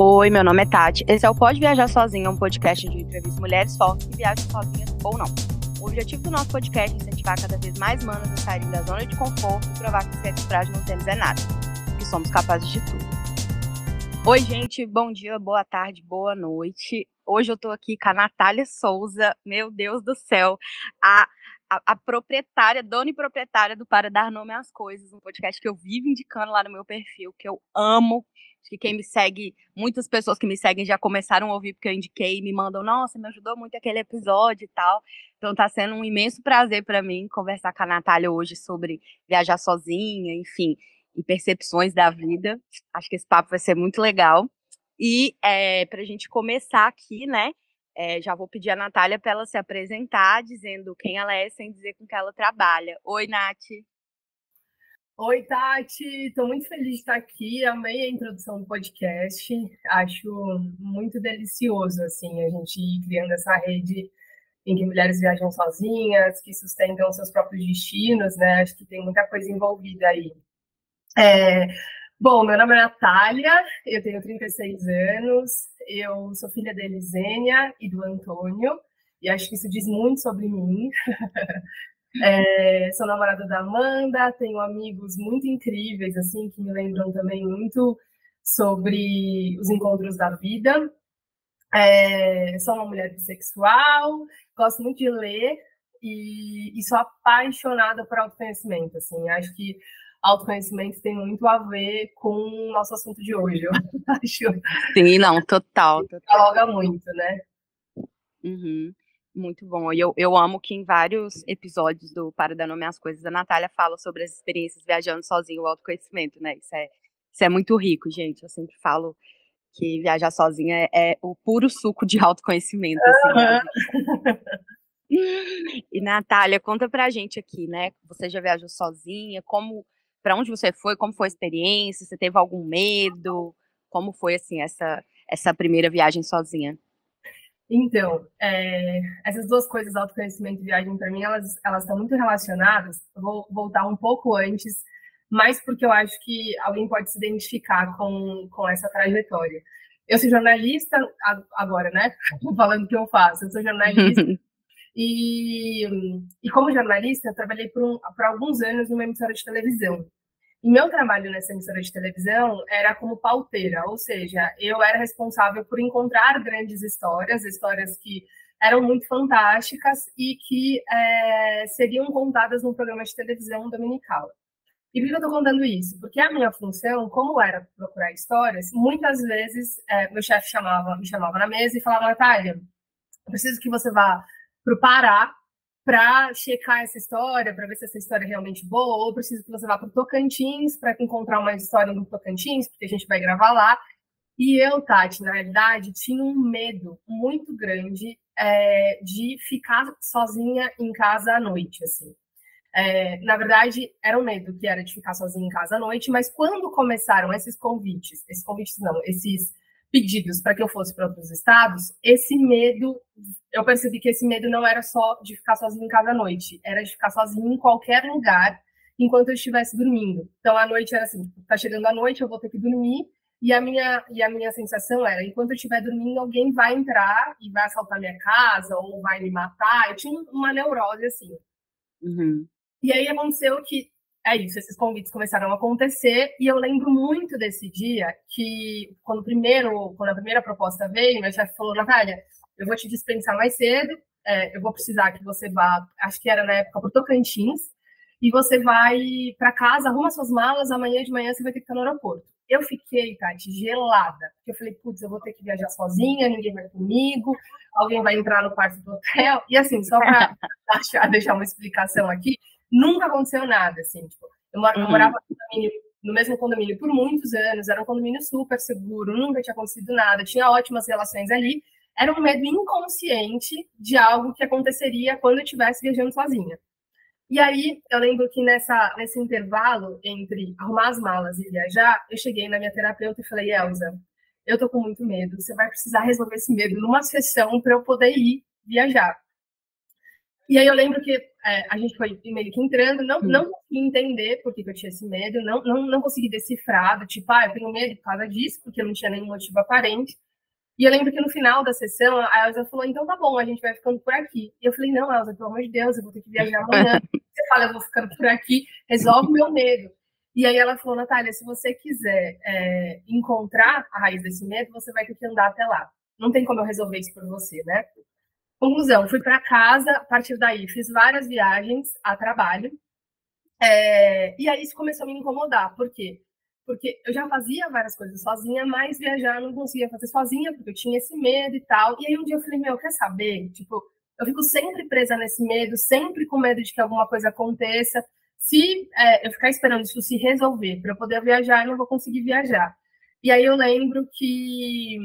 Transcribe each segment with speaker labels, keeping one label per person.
Speaker 1: Oi, meu nome é Tati. Esse é o Pode Viajar Sozinha, um podcast de entrevistas mulheres fortes que viajam sozinhas ou não. O objetivo do nosso podcast é incentivar cada vez mais manas a saírem da zona de conforto e provar que ser frágil não temos é nada, que somos capazes de tudo. Oi, gente, bom dia, boa tarde, boa noite. Hoje eu tô aqui com a Natália Souza, meu Deus do céu, a, a, a, proprietária, dona e proprietária do Para Dar Nome às Coisas, um podcast que eu vivo indicando lá no meu perfil, que eu amo, Acho que quem me segue, muitas pessoas que me seguem já começaram a ouvir porque eu indiquei e me mandam, nossa, me ajudou muito aquele episódio e tal. Então tá sendo um imenso prazer para mim conversar com a Natália hoje sobre viajar sozinha, enfim, e percepções da vida. Acho que esse papo vai ser muito legal. E é, para a gente começar aqui, né? É, já vou pedir a Natália para ela se apresentar, dizendo quem ela é, sem dizer com que ela trabalha. Oi, Nath.
Speaker 2: Oi, Tati, estou muito feliz de estar aqui. Amei a introdução do podcast. Acho muito delicioso assim a gente ir criando essa rede em que mulheres viajam sozinhas, que sustentam seus próprios destinos, né? Acho que tem muita coisa envolvida aí. É, bom, meu nome é Natália, eu tenho 36 anos, eu sou filha da Elisênia e do Antônio, e acho que isso diz muito sobre mim. É, sou namorada da Amanda, tenho amigos muito incríveis, assim, que me lembram também muito sobre os encontros da vida. É, sou uma mulher bissexual, gosto muito de ler e, e, sou apaixonada por autoconhecimento, assim, acho que autoconhecimento tem muito a ver com o nosso assunto de hoje, eu acho.
Speaker 1: Sim, não, total. total.
Speaker 2: Dialoga muito, né?
Speaker 1: Uhum. Muito bom. E eu, eu amo que em vários episódios do Para Dar Nome às Coisas, a Natália fala sobre as experiências viajando sozinho, o autoconhecimento, né? Isso é, isso é muito rico, gente. Eu sempre falo que viajar sozinha é, é o puro suco de autoconhecimento. Assim, né? E Natália, conta pra gente aqui, né? Você já viajou sozinha? Como, para onde você foi? Como foi a experiência? Você teve algum medo? Como foi assim essa essa primeira viagem sozinha?
Speaker 2: Então, é, essas duas coisas, autoconhecimento e viagem, para mim, elas, elas estão muito relacionadas. Eu vou voltar um pouco antes, mas porque eu acho que alguém pode se identificar com, com essa trajetória. Eu sou jornalista agora, né? Falando o que eu faço. Eu sou jornalista. e, e como jornalista, eu trabalhei por, um, por alguns anos numa emissora de televisão. E meu trabalho nessa emissora de televisão era como pauteira, ou seja, eu era responsável por encontrar grandes histórias, histórias que eram muito fantásticas e que é, seriam contadas num programa de televisão dominical. E por que eu estou contando isso? Porque a minha função, como era procurar histórias, muitas vezes é, meu chefe chamava, me chamava na mesa e falava, Natália, preciso que você vá para o Pará para checar essa história, para ver se essa história é realmente boa, ou preciso que você vá para o Tocantins para encontrar uma história no Tocantins, porque a gente vai gravar lá. E eu, Tati, na realidade, tinha um medo muito grande é, de ficar sozinha em casa à noite, assim. É, na verdade, era um medo que era de ficar sozinha em casa à noite, mas quando começaram esses convites, esses convites não, esses pedidos para que eu fosse para outros estados, esse medo, eu percebi que esse medo não era só de ficar sozinho em casa à noite, era de ficar sozinho em qualquer lugar enquanto eu estivesse dormindo. Então a noite era assim, tá chegando a noite, eu vou ter que dormir, e a minha e a minha sensação era, enquanto eu estiver dormindo, alguém vai entrar e vai assaltar minha casa ou vai me matar. Eu tinha uma neurose assim.
Speaker 1: Uhum.
Speaker 2: E aí aconteceu que é isso, esses convites começaram a acontecer e eu lembro muito desse dia que quando primeiro, quando a primeira proposta veio, meu chefe falou, Natália, eu vou te dispensar mais cedo, é, eu vou precisar que você vá, acho que era na época para Tocantins, e você vai para casa, arruma suas malas, amanhã de manhã você vai ter que estar no aeroporto. Eu fiquei, Tati, gelada, porque eu falei, putz, eu vou ter que viajar sozinha, ninguém vai comigo, alguém vai entrar no quarto do hotel, e assim, só para deixar uma explicação aqui, nunca aconteceu nada, assim, tipo, eu, uhum. morava no, no mesmo condomínio por muitos anos, era um condomínio super seguro, nunca tinha acontecido nada, tinha ótimas relações ali, era um medo inconsciente de algo que aconteceria quando eu estivesse viajando sozinha. E aí, eu lembro que nessa, nesse intervalo entre arrumar as malas e viajar, eu cheguei na minha terapeuta e falei, Elza, eu tô com muito medo, você vai precisar resolver esse medo numa sessão para eu poder ir viajar. E aí eu lembro que é, a gente foi meio que entrando, não, hum. não consegui entender por que, eu tinha esse medo, não, não, não consegui decifrar, do tipo, ah, eu tenho medo por causa disso, porque não tinha nenhum motivo aparente. E eu lembro que no final da sessão, a Elza falou, então tá bom, a gente vai ficando por aqui. E eu falei, não, Elza, pelo amor de Deus, eu vou ter que viajar amanhã. Você fala, eu vou ficando por aqui, resolve meu medo. E aí ela falou, Natália, se você quiser é, encontrar a raiz desse medo, você vai ter que andar até lá. Não tem como eu resolver isso por você, né? Conclusão, fui para casa, a partir daí fiz várias viagens a trabalho, é, e aí isso começou a me incomodar, por quê? Porque eu já fazia várias coisas sozinha, mas viajar não conseguia fazer sozinha, porque eu tinha esse medo e tal, e aí um dia eu falei, meu, quer saber? Tipo, eu fico sempre presa nesse medo, sempre com medo de que alguma coisa aconteça, se é, eu ficar esperando isso se resolver para eu poder viajar, eu não vou conseguir viajar. E aí eu lembro que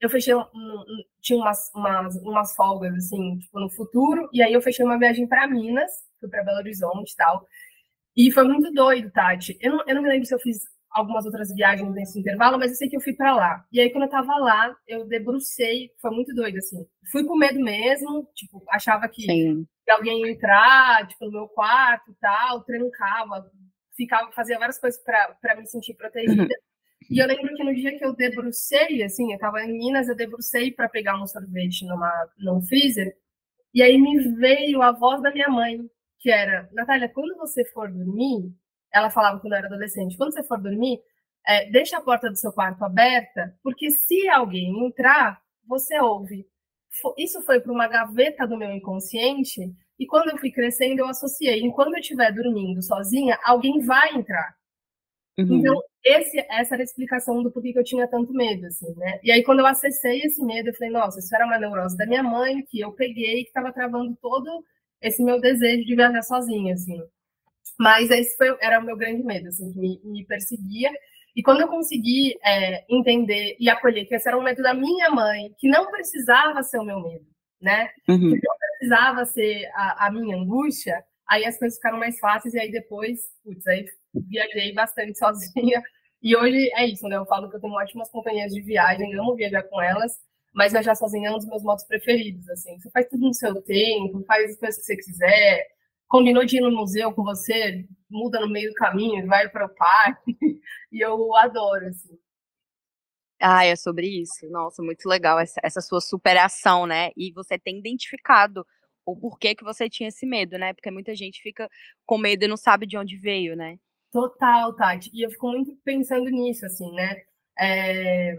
Speaker 2: eu fechei, um, um, tinha umas, umas, umas folgas, assim, tipo, no futuro, e aí eu fechei uma viagem para Minas, fui para Belo Horizonte e tal, e foi muito doido, Tati. Eu não, eu não me lembro se eu fiz algumas outras viagens nesse intervalo, mas eu sei que eu fui para lá. E aí, quando eu tava lá, eu debrucei, foi muito doido, assim. Fui com medo mesmo, tipo, achava que Sim. alguém ia entrar, tipo, no meu quarto e tal, trancava, ficava, fazia várias coisas para me sentir protegida. Uhum. E eu lembro que no dia que eu debrucei, assim, eu tava em Minas, eu debrucei para pegar um sorvete numa, num freezer, e aí me veio a voz da minha mãe, que era, Natália, quando você for dormir, ela falava quando eu era adolescente, quando você for dormir, é, deixa a porta do seu quarto aberta, porque se alguém entrar, você ouve. Isso foi para uma gaveta do meu inconsciente, e quando eu fui crescendo, eu associei, enquanto eu estiver dormindo sozinha, alguém vai entrar. Uhum. Então, esse, essa era a explicação do porquê que eu tinha tanto medo, assim, né? E aí, quando eu acessei esse medo, eu falei, nossa, isso era uma neurose da minha mãe, que eu peguei, que estava travando todo esse meu desejo de viajar sozinha, assim. Mas esse foi, era o meu grande medo, assim, que me, me perseguia. E quando eu consegui é, entender e acolher que esse era um medo da minha mãe, que não precisava ser o meu medo, né? Uhum. Que não precisava ser a, a minha angústia, aí as coisas ficaram mais fáceis e aí depois, putz, aí viajei bastante sozinha. E hoje é isso, né? Eu falo que eu tenho ótimas companhias de viagem, amo viajar com elas, mas viajar sozinha é um dos meus modos preferidos, assim. Você faz tudo no seu tempo, faz as coisas que você quiser, combinou de ir no museu com você, muda no meio do caminho, vai para o parque, e eu adoro, assim.
Speaker 1: Ah, é sobre isso. Nossa, muito legal essa, essa sua superação, né? E você tem identificado o porquê que você tinha esse medo, né? Porque muita gente fica com medo e não sabe de onde veio, né?
Speaker 2: Total, Tati. E eu fico muito pensando nisso, assim, né? É...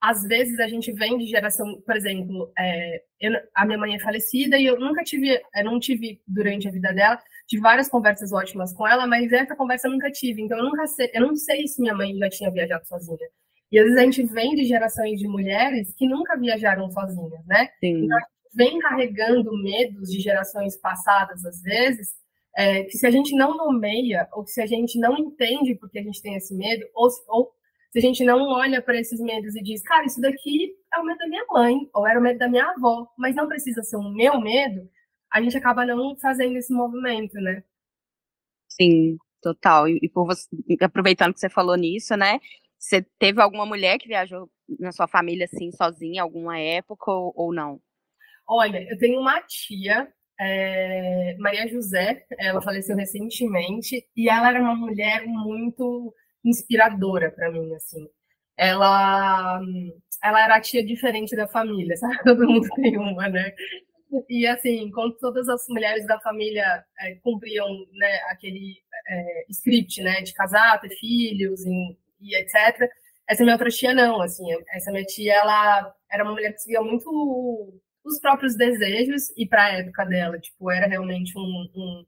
Speaker 2: Às vezes a gente vem de geração, por exemplo, é... eu, a minha mãe é falecida e eu nunca tive, eu não tive durante a vida dela, tive várias conversas ótimas com ela, mas essa conversa eu nunca tive. Então eu nunca sei, eu não sei se minha mãe já tinha viajado sozinha. E às vezes a gente vem de gerações de mulheres que nunca viajaram sozinhas, né? Sim. Então, vem carregando medos de gerações passadas, às vezes, é, que se a gente não nomeia, ou que se a gente não entende porque a gente tem esse medo, ou, ou se a gente não olha para esses medos e diz, cara, isso daqui é o medo da minha mãe, ou era o medo da minha avó, mas não precisa ser o meu medo, a gente acaba não fazendo esse movimento, né?
Speaker 1: Sim, total. E, e por você, aproveitando que você falou nisso, né? Você teve alguma mulher que viajou na sua família assim sozinha, alguma época ou, ou não?
Speaker 2: Olha, eu tenho uma tia, é, Maria José, ela faleceu recentemente, e ela era uma mulher muito inspiradora para mim, assim. Ela, ela era a tia diferente da família, sabe? Todo mundo tem uma, né? E assim, quando todas as mulheres da família é, cumpriam né, aquele é, script, né, de casar, ter filhos e, e etc. Essa minha outra tia não, assim, essa minha tia ela era uma mulher que seguia muito os próprios desejos e para a época dela, tipo, era realmente um, um,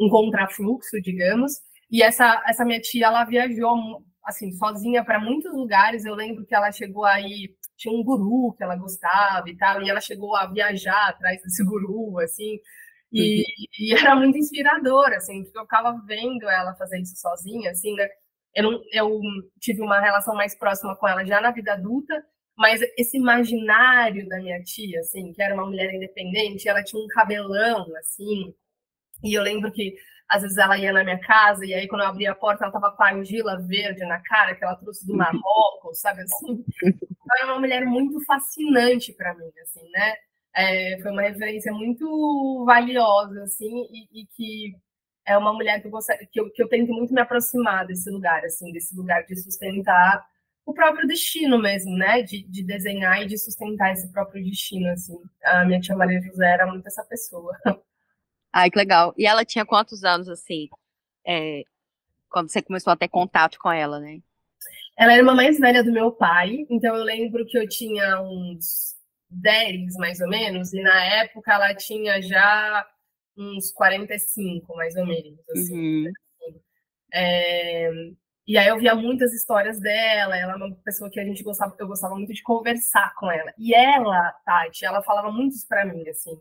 Speaker 2: um contrafluxo, digamos. E essa, essa minha tia, ela viajou, assim, sozinha para muitos lugares. Eu lembro que ela chegou aí, tinha um guru que ela gostava e tal, e ela chegou a viajar atrás desse guru, assim, e, uhum. e era muito inspirador, assim, porque eu ficava vendo ela fazer isso sozinha, assim, né? Eu, eu tive uma relação mais próxima com ela já na vida adulta, mas esse imaginário da minha tia, assim, que era uma mulher independente, ela tinha um cabelão, assim, e eu lembro que às vezes ela ia na minha casa, e aí quando eu abria a porta, ela tava com a argila verde na cara, que ela trouxe do Marrocos, sabe assim? Então, era uma mulher muito fascinante para mim, assim, né? é, foi uma referência muito valiosa, assim, e, e, que é uma mulher que eu, que, eu, que eu tento muito me aproximar desse lugar, assim, desse lugar de sustentar o próprio destino mesmo, né? De, de desenhar e de sustentar esse próprio destino, assim. A minha tia Maria José era muito essa pessoa.
Speaker 1: Ai, que legal. E ela tinha quantos anos, assim, é, quando você começou a ter contato com ela, né?
Speaker 2: Ela era uma mais velha do meu pai, então eu lembro que eu tinha uns 10, mais ou menos, e na época ela tinha já uns 45, mais ou menos, assim. Uhum. É, e aí eu via muitas histórias dela, ela é uma pessoa que a gente gostava, eu gostava muito de conversar com ela. E ela, Tati, ela falava muito isso para mim, assim.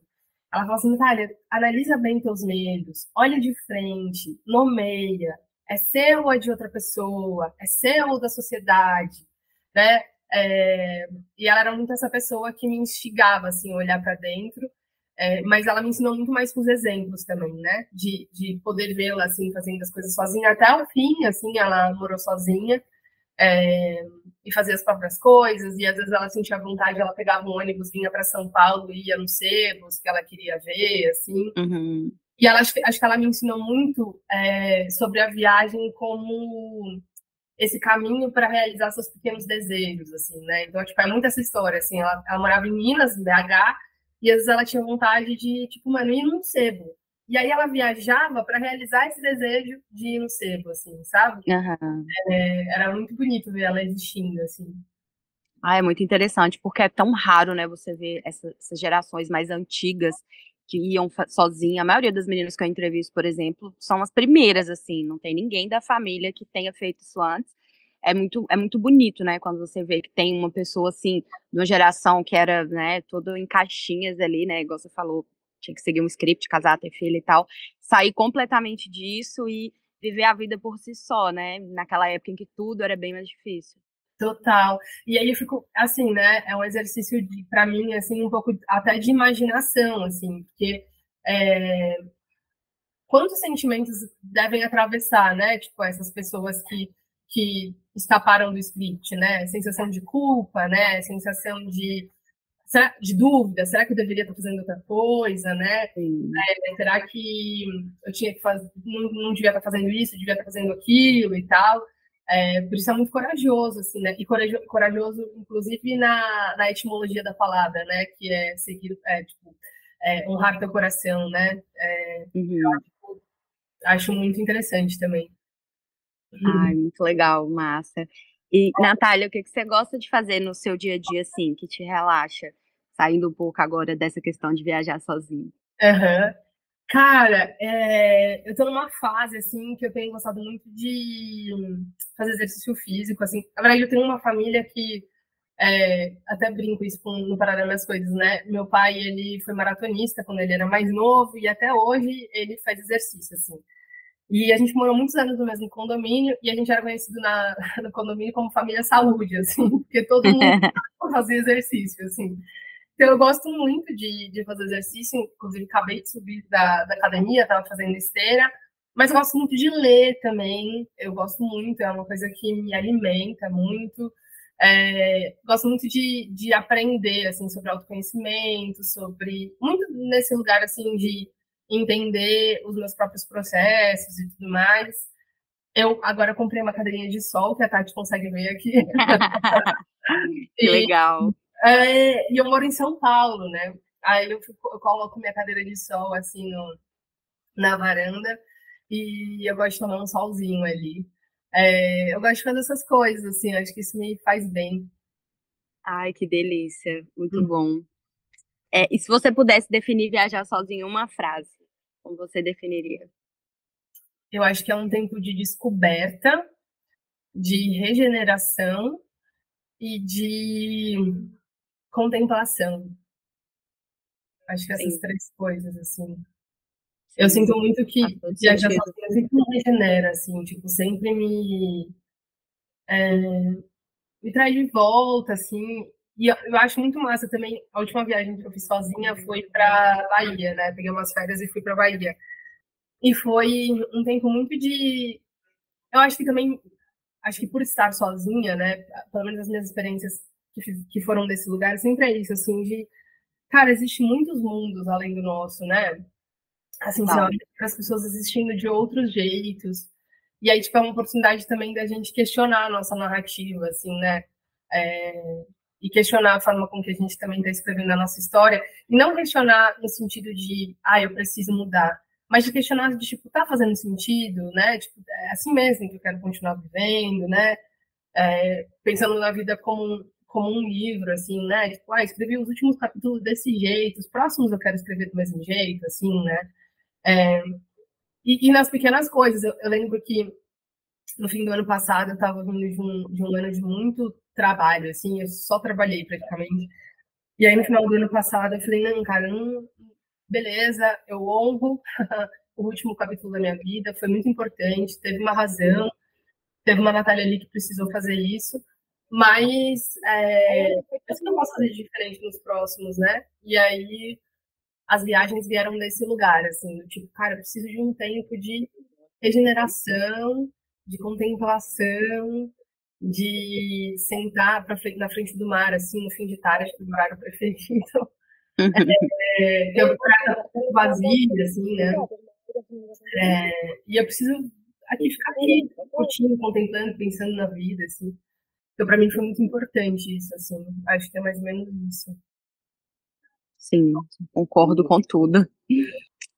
Speaker 2: Ela falava assim, Natália, analisa bem teus medos, olha de frente, nomeia, é seu ou é de outra pessoa, é seu ou da sociedade, né? É, e ela era muito essa pessoa que me instigava, assim, a olhar para dentro, é, mas ela me ensinou muito mais com os exemplos também, né? De, de poder vê-la, assim, fazendo as coisas sozinha até o fim, assim, ela morou sozinha é, e fazia as próprias coisas, e às vezes ela sentia vontade, ela pegava um ônibus, vinha para São Paulo e ia nos sebos que ela queria ver, assim. Uhum. E ela, acho, que ela me ensinou muito é, sobre a viagem como esse caminho para realizar seus pequenos desejos, assim, né? Então, tipo, é muito essa história, assim, ela, ela morava em Minas, em BH, e às vezes ela tinha vontade de, tipo, mano, ir num sebo. E aí ela viajava para realizar esse desejo de ir no sebo, assim, sabe? Uhum. É, era muito bonito ver ela existindo, assim.
Speaker 1: Ah, é muito interessante, porque é tão raro, né, você ver essa, essas gerações mais antigas que iam sozinha. A maioria das meninas que eu entrevisto, por exemplo, são as primeiras, assim, não tem ninguém da família que tenha feito isso antes. É muito, é muito bonito, né, quando você vê que tem uma pessoa, assim, de uma geração que era, né, toda em caixinhas ali, né, igual você falou, tinha que seguir um script, casar, ter filho e tal, sair completamente disso e viver a vida por si só, né, naquela época em que tudo era bem mais difícil.
Speaker 2: Total. E aí eu fico, assim, né? É um exercício, para mim, assim, um pouco até de imaginação, assim, porque é, quantos sentimentos devem atravessar, né? Tipo, essas pessoas que, que escaparam do script, né? Sensação de culpa, né? Sensação de, de dúvida, será que eu deveria estar fazendo outra coisa, né? É, será que eu tinha que fazer, não, não devia estar fazendo isso, devia estar fazendo aquilo e tal? É, por isso é muito corajoso, assim, né? E corajoso, corajoso inclusive, na, na etimologia da palavra, né? Que é seguir, é, tipo, é, honrar teu coração, né? É, uhum. acho, acho, muito interessante também.
Speaker 1: Ai, muito legal, massa. E, Natália, o que, que você gosta de fazer no seu dia a dia, assim, que te relaxa? Saindo um pouco agora dessa questão de viajar sozinho.
Speaker 2: Uhum. Cara, é, eu tô numa fase, assim, que eu tenho gostado muito de fazer exercício físico, assim. Na verdade, eu tenho uma família que, é, até brinco isso com, no Paralelo das Coisas, né? Meu pai, ele foi maratonista quando ele era mais novo e até hoje ele faz exercício, assim. E a gente morou muitos anos no mesmo condomínio e a gente era conhecido na, no condomínio como família saúde, assim, porque todo mundo fazia exercício, assim. Então, eu gosto muito de, de fazer exercício, inclusive acabei de subir da, da academia, estava fazendo esteira, mas eu gosto muito de ler também, eu gosto muito, é uma coisa que me alimenta muito. É, gosto muito de, de aprender assim sobre autoconhecimento, sobre muito nesse lugar assim de entender os meus próprios processos e tudo mais. Eu agora comprei uma cadeirinha de sol que a Tati consegue ver aqui.
Speaker 1: que legal.
Speaker 2: É, e eu moro em São Paulo, né? Aí eu, fico, eu coloco minha cadeira de sol assim no, na varanda e eu gosto de tomar um solzinho ali. É, eu gosto de fazer essas coisas, assim, acho que isso me faz bem.
Speaker 1: Ai, que delícia, muito hum. bom. É, e se você pudesse definir viajar sozinho em uma frase, como você definiria?
Speaker 2: Eu acho que é um tempo de descoberta, de regeneração e de contemplação. Acho que essas Sim. três coisas, assim. Sim. Eu sinto muito que viajar sozinha sempre me regenera, assim, tipo, sempre me, é, me traz de volta, assim. E eu, eu, acho muito massa também, a última viagem que eu fiz sozinha foi para Bahia, né? Peguei umas férias e fui para Bahia. E foi um tempo muito de. Eu acho que também, acho que por estar sozinha, né? Pelo menos as minhas experiências que, que foram desse lugar, sempre é isso, assim, de cara, existem muitos mundos além do nosso, né? Assim, olha para as pessoas existindo de outros jeitos. E aí, tipo, é uma oportunidade também da gente questionar a nossa narrativa, assim, né? É, e questionar a forma com que a gente também está escrevendo a nossa história. E não questionar no sentido de, ah, eu preciso mudar. Mas de questionar de, tipo, tá fazendo sentido, né? Tipo, é assim mesmo que eu quero continuar vivendo, né? É, pensando na vida como como um livro, assim, né? Tipo, ah, escrevi os últimos capítulos desse jeito, os próximos eu quero escrever do mesmo jeito, assim, né? É, e, e, nas pequenas coisas, eu, eu, lembro que no fim do ano passado eu estava vindo de um, de um ano de muito trabalho, assim, eu só trabalhei praticamente. E aí no final do ano passado eu falei, não, cara, não, beleza, eu honro o último capítulo da minha vida, foi muito importante, teve uma razão, teve uma Natália ali que precisou fazer isso, mas é, eu não posso fazer diferente nos próximos, né? E aí as viagens vieram desse lugar, assim, tipo, cara, eu preciso de um tempo de regeneração, de contemplação, de sentar pra, na frente do mar, assim, no fim de tarde, que é o horário preferido. é, ter o prato vazio, assim, né? É, e eu preciso aqui ficar aqui, curtindo, contemplando, pensando na vida, assim. Então, para mim foi muito importante isso, assim. Acho que é mais ou menos isso.
Speaker 1: Sim, concordo com tudo.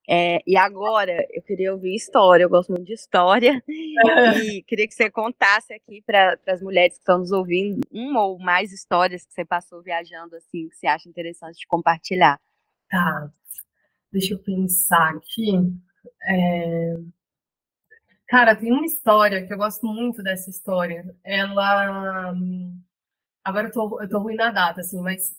Speaker 1: É, e agora eu queria ouvir história, eu gosto muito de história, e queria que você contasse aqui para as mulheres que estão nos ouvindo uma ou mais histórias que você passou viajando, assim, que você acha interessante de compartilhar.
Speaker 2: Tá, deixa eu pensar aqui. É... Cara, tem uma história que eu gosto muito dessa história. Ela. Agora eu tô, eu tô ruim na data, assim, mas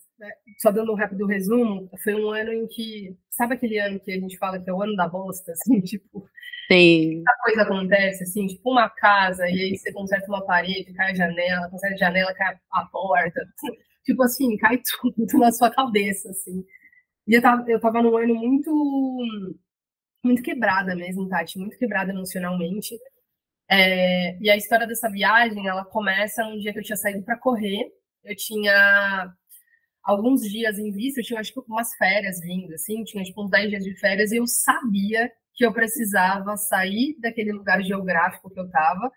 Speaker 2: só dando um rápido resumo, foi um ano em que. Sabe aquele ano que a gente fala que é o ano da bosta, assim, tipo.
Speaker 1: Sim.
Speaker 2: Muita coisa acontece, assim, tipo uma casa, e aí você conserta uma parede, cai a janela, conserta a janela, cai a porta. Tipo assim, cai tudo na sua cabeça, assim. E eu tava, eu tava num ano muito. Muito quebrada mesmo, Tati, muito quebrada emocionalmente. É, e a história dessa viagem, ela começa um dia que eu tinha saído para correr. Eu tinha alguns dias em vista, eu tinha acho que umas férias vindo, assim, tinha tipo uns 10 dias de férias, e eu sabia que eu precisava sair daquele lugar geográfico que eu estava,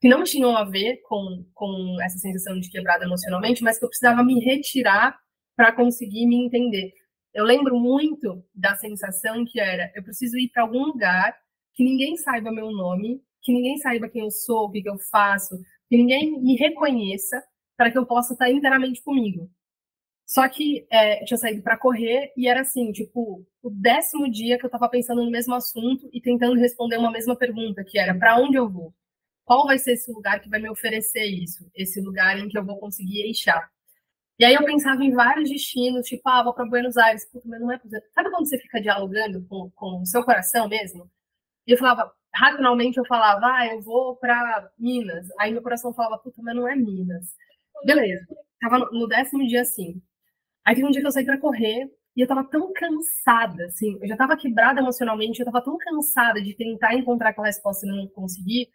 Speaker 2: que não tinham a ver com, com essa sensação de quebrada emocionalmente, mas que eu precisava me retirar para conseguir me entender. Eu lembro muito da sensação que era, eu preciso ir para algum lugar que ninguém saiba meu nome, que ninguém saiba quem eu sou, o que, que eu faço, que ninguém me reconheça, para que eu possa estar inteiramente comigo. Só que é, eu tinha saído para correr e era assim, tipo, o décimo dia que eu estava pensando no mesmo assunto e tentando responder uma mesma pergunta, que era para onde eu vou? Qual vai ser esse lugar que vai me oferecer isso? Esse lugar em que eu vou conseguir eixar. E aí eu pensava em vários destinos, tipo, ah, vou para Buenos Aires, puta, mas não é. Sabe quando você fica dialogando com, com o seu coração mesmo? E eu falava, racionalmente eu falava, ah, eu vou para Minas. Aí meu coração falava, puta, mas não é Minas. Beleza. Tava no décimo dia assim. Aí teve um dia que eu saí para correr e eu tava tão cansada, assim, eu já tava quebrada emocionalmente, eu tava tão cansada de tentar encontrar aquela resposta e não conseguir.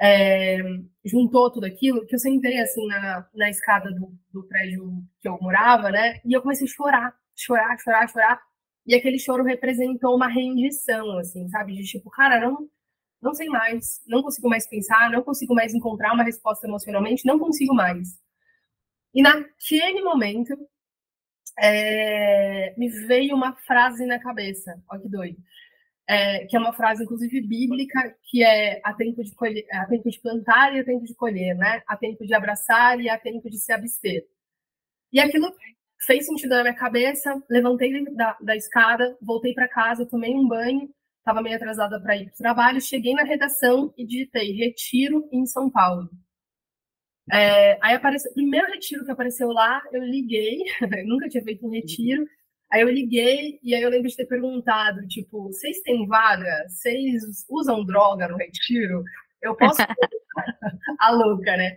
Speaker 2: É, juntou tudo aquilo que eu sentei assim na, na escada do, do prédio que eu morava, né? E eu comecei a chorar, chorar, chorar, chorar. E aquele choro representou uma rendição, assim, sabe? De tipo, cara, não, não sei mais, não consigo mais pensar, não consigo mais encontrar uma resposta emocionalmente, não consigo mais. E naquele momento, é, me veio uma frase na cabeça, olha que doido, é, que é uma frase, inclusive, bíblica, que é a tempo, de colher, tempo de plantar e a tempo de colher, né? A tempo de abraçar e a tempo de se abster. E aquilo fez sentido na minha cabeça, levantei da, da escada, voltei para casa, tomei um banho, estava meio atrasada para ir para o trabalho, cheguei na redação e digitei retiro em São Paulo. É, aí apareceu, o primeiro retiro que apareceu lá, eu liguei, eu nunca tinha feito um retiro. Aí eu liguei e aí eu lembro de ter perguntado, tipo, vocês têm vaga? Vocês usam droga no retiro? Eu posso. a louca, né?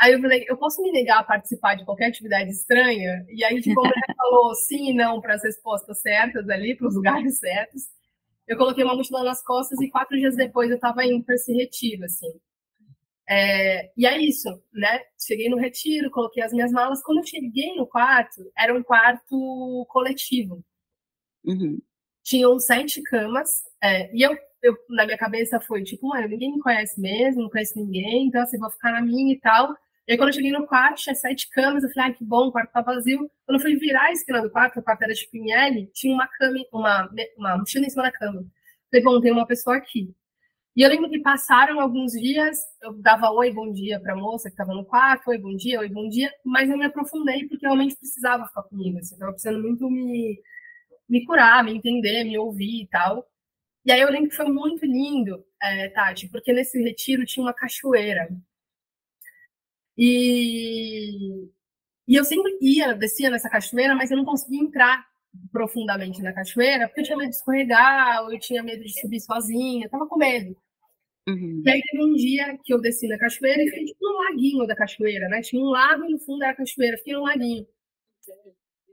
Speaker 2: Aí eu falei, eu posso me negar a participar de qualquer atividade estranha? E aí, tipo, a mulher falou sim e não para as respostas certas ali, para os lugares certos. Eu coloquei uma mochila nas costas e quatro dias depois eu estava indo para esse retiro, assim. É, e é isso, né? Cheguei no retiro, coloquei as minhas malas. Quando eu cheguei no quarto, era um quarto coletivo.
Speaker 1: Uhum.
Speaker 2: Tinham sete camas, é, e eu, eu, na minha cabeça, foi tipo, mano, ninguém me conhece mesmo, não conheço ninguém, então assim, vou ficar na minha e tal. E aí, quando eu cheguei no quarto, tinha sete camas, eu falei, ah, que bom, o quarto tá vazio. Quando eu fui virar a esquina do quarto, o quarto era tipo em L, tinha uma cama, uma, uma mochila em cima da cama. Falei, bom, tem uma pessoa aqui. E eu lembro que passaram alguns dias, eu dava oi, bom dia para a moça que estava no quarto, oi, bom dia, oi, bom dia, mas eu me aprofundei porque realmente precisava ficar comigo, assim, estava precisando muito me, me curar, me entender, me ouvir e tal. E aí eu lembro que foi muito lindo, é, Tati, porque nesse retiro tinha uma cachoeira. E, e eu sempre ia, descia nessa cachoeira, mas eu não conseguia entrar profundamente na cachoeira, porque eu tinha medo de escorregar, ou eu tinha medo de subir sozinha, eu tava com medo.
Speaker 1: Uhum.
Speaker 2: E aí teve um dia que eu desci na cachoeira e fiquei tipo no laguinho da cachoeira, né? Tinha um lago e no fundo era a cachoeira, fiquei no laguinho.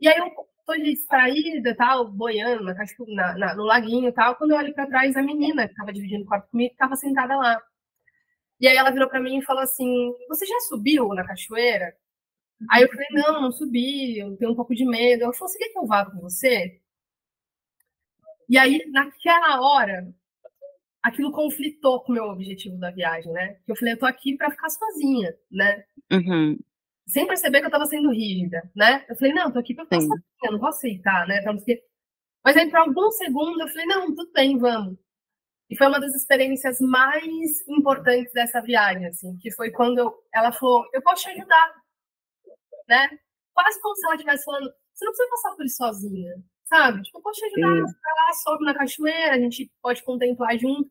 Speaker 2: E aí eu tô distraída, tal, boiando na na, na, no laguinho e tal, quando eu olho para trás, a menina que tava dividindo o quarto comigo estava sentada lá. E aí ela virou para mim e falou assim: Você já subiu na cachoeira? Aí eu falei: Não, não subi, eu tenho um pouco de medo. Ela falou: Você quer que eu vá com você? E aí, naquela hora, aquilo conflitou com o meu objetivo da viagem, né? Eu falei: Eu tô aqui para ficar sozinha, né?
Speaker 1: Uhum.
Speaker 2: Sem perceber que eu tava sendo rígida, né? Eu falei: Não, eu tô aqui para ficar Sim. sozinha, não vou aceitar, né? Mas aí, por alguns segundos, eu falei: Não, tudo bem, vamos. E foi uma das experiências mais importantes dessa viagem, assim, que foi quando eu, ela falou, eu posso te ajudar, né? Quase como se ela estivesse falando, você não precisa passar por isso sozinha, sabe? Tipo, eu posso te ajudar, você vai lá, sobe na cachoeira, a gente pode contemplar junto.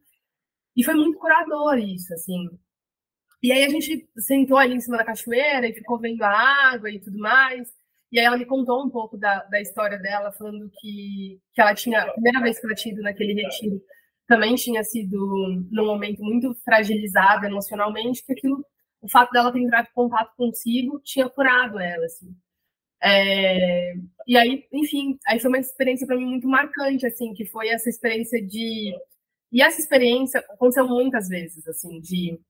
Speaker 2: E foi muito curador isso, assim. E aí a gente sentou ali em cima da cachoeira e ficou vendo a água e tudo mais. E aí ela me contou um pouco da, da história dela, falando que, que ela tinha, a primeira vez que ela tinha ido naquele retiro, também tinha sido num momento muito fragilizada emocionalmente, que aquilo, o fato dela ter entrado em contato consigo tinha curado ela, assim. É, e aí, enfim, aí foi uma experiência para mim muito marcante, assim, que foi essa experiência de e essa experiência aconteceu muitas vezes, assim, de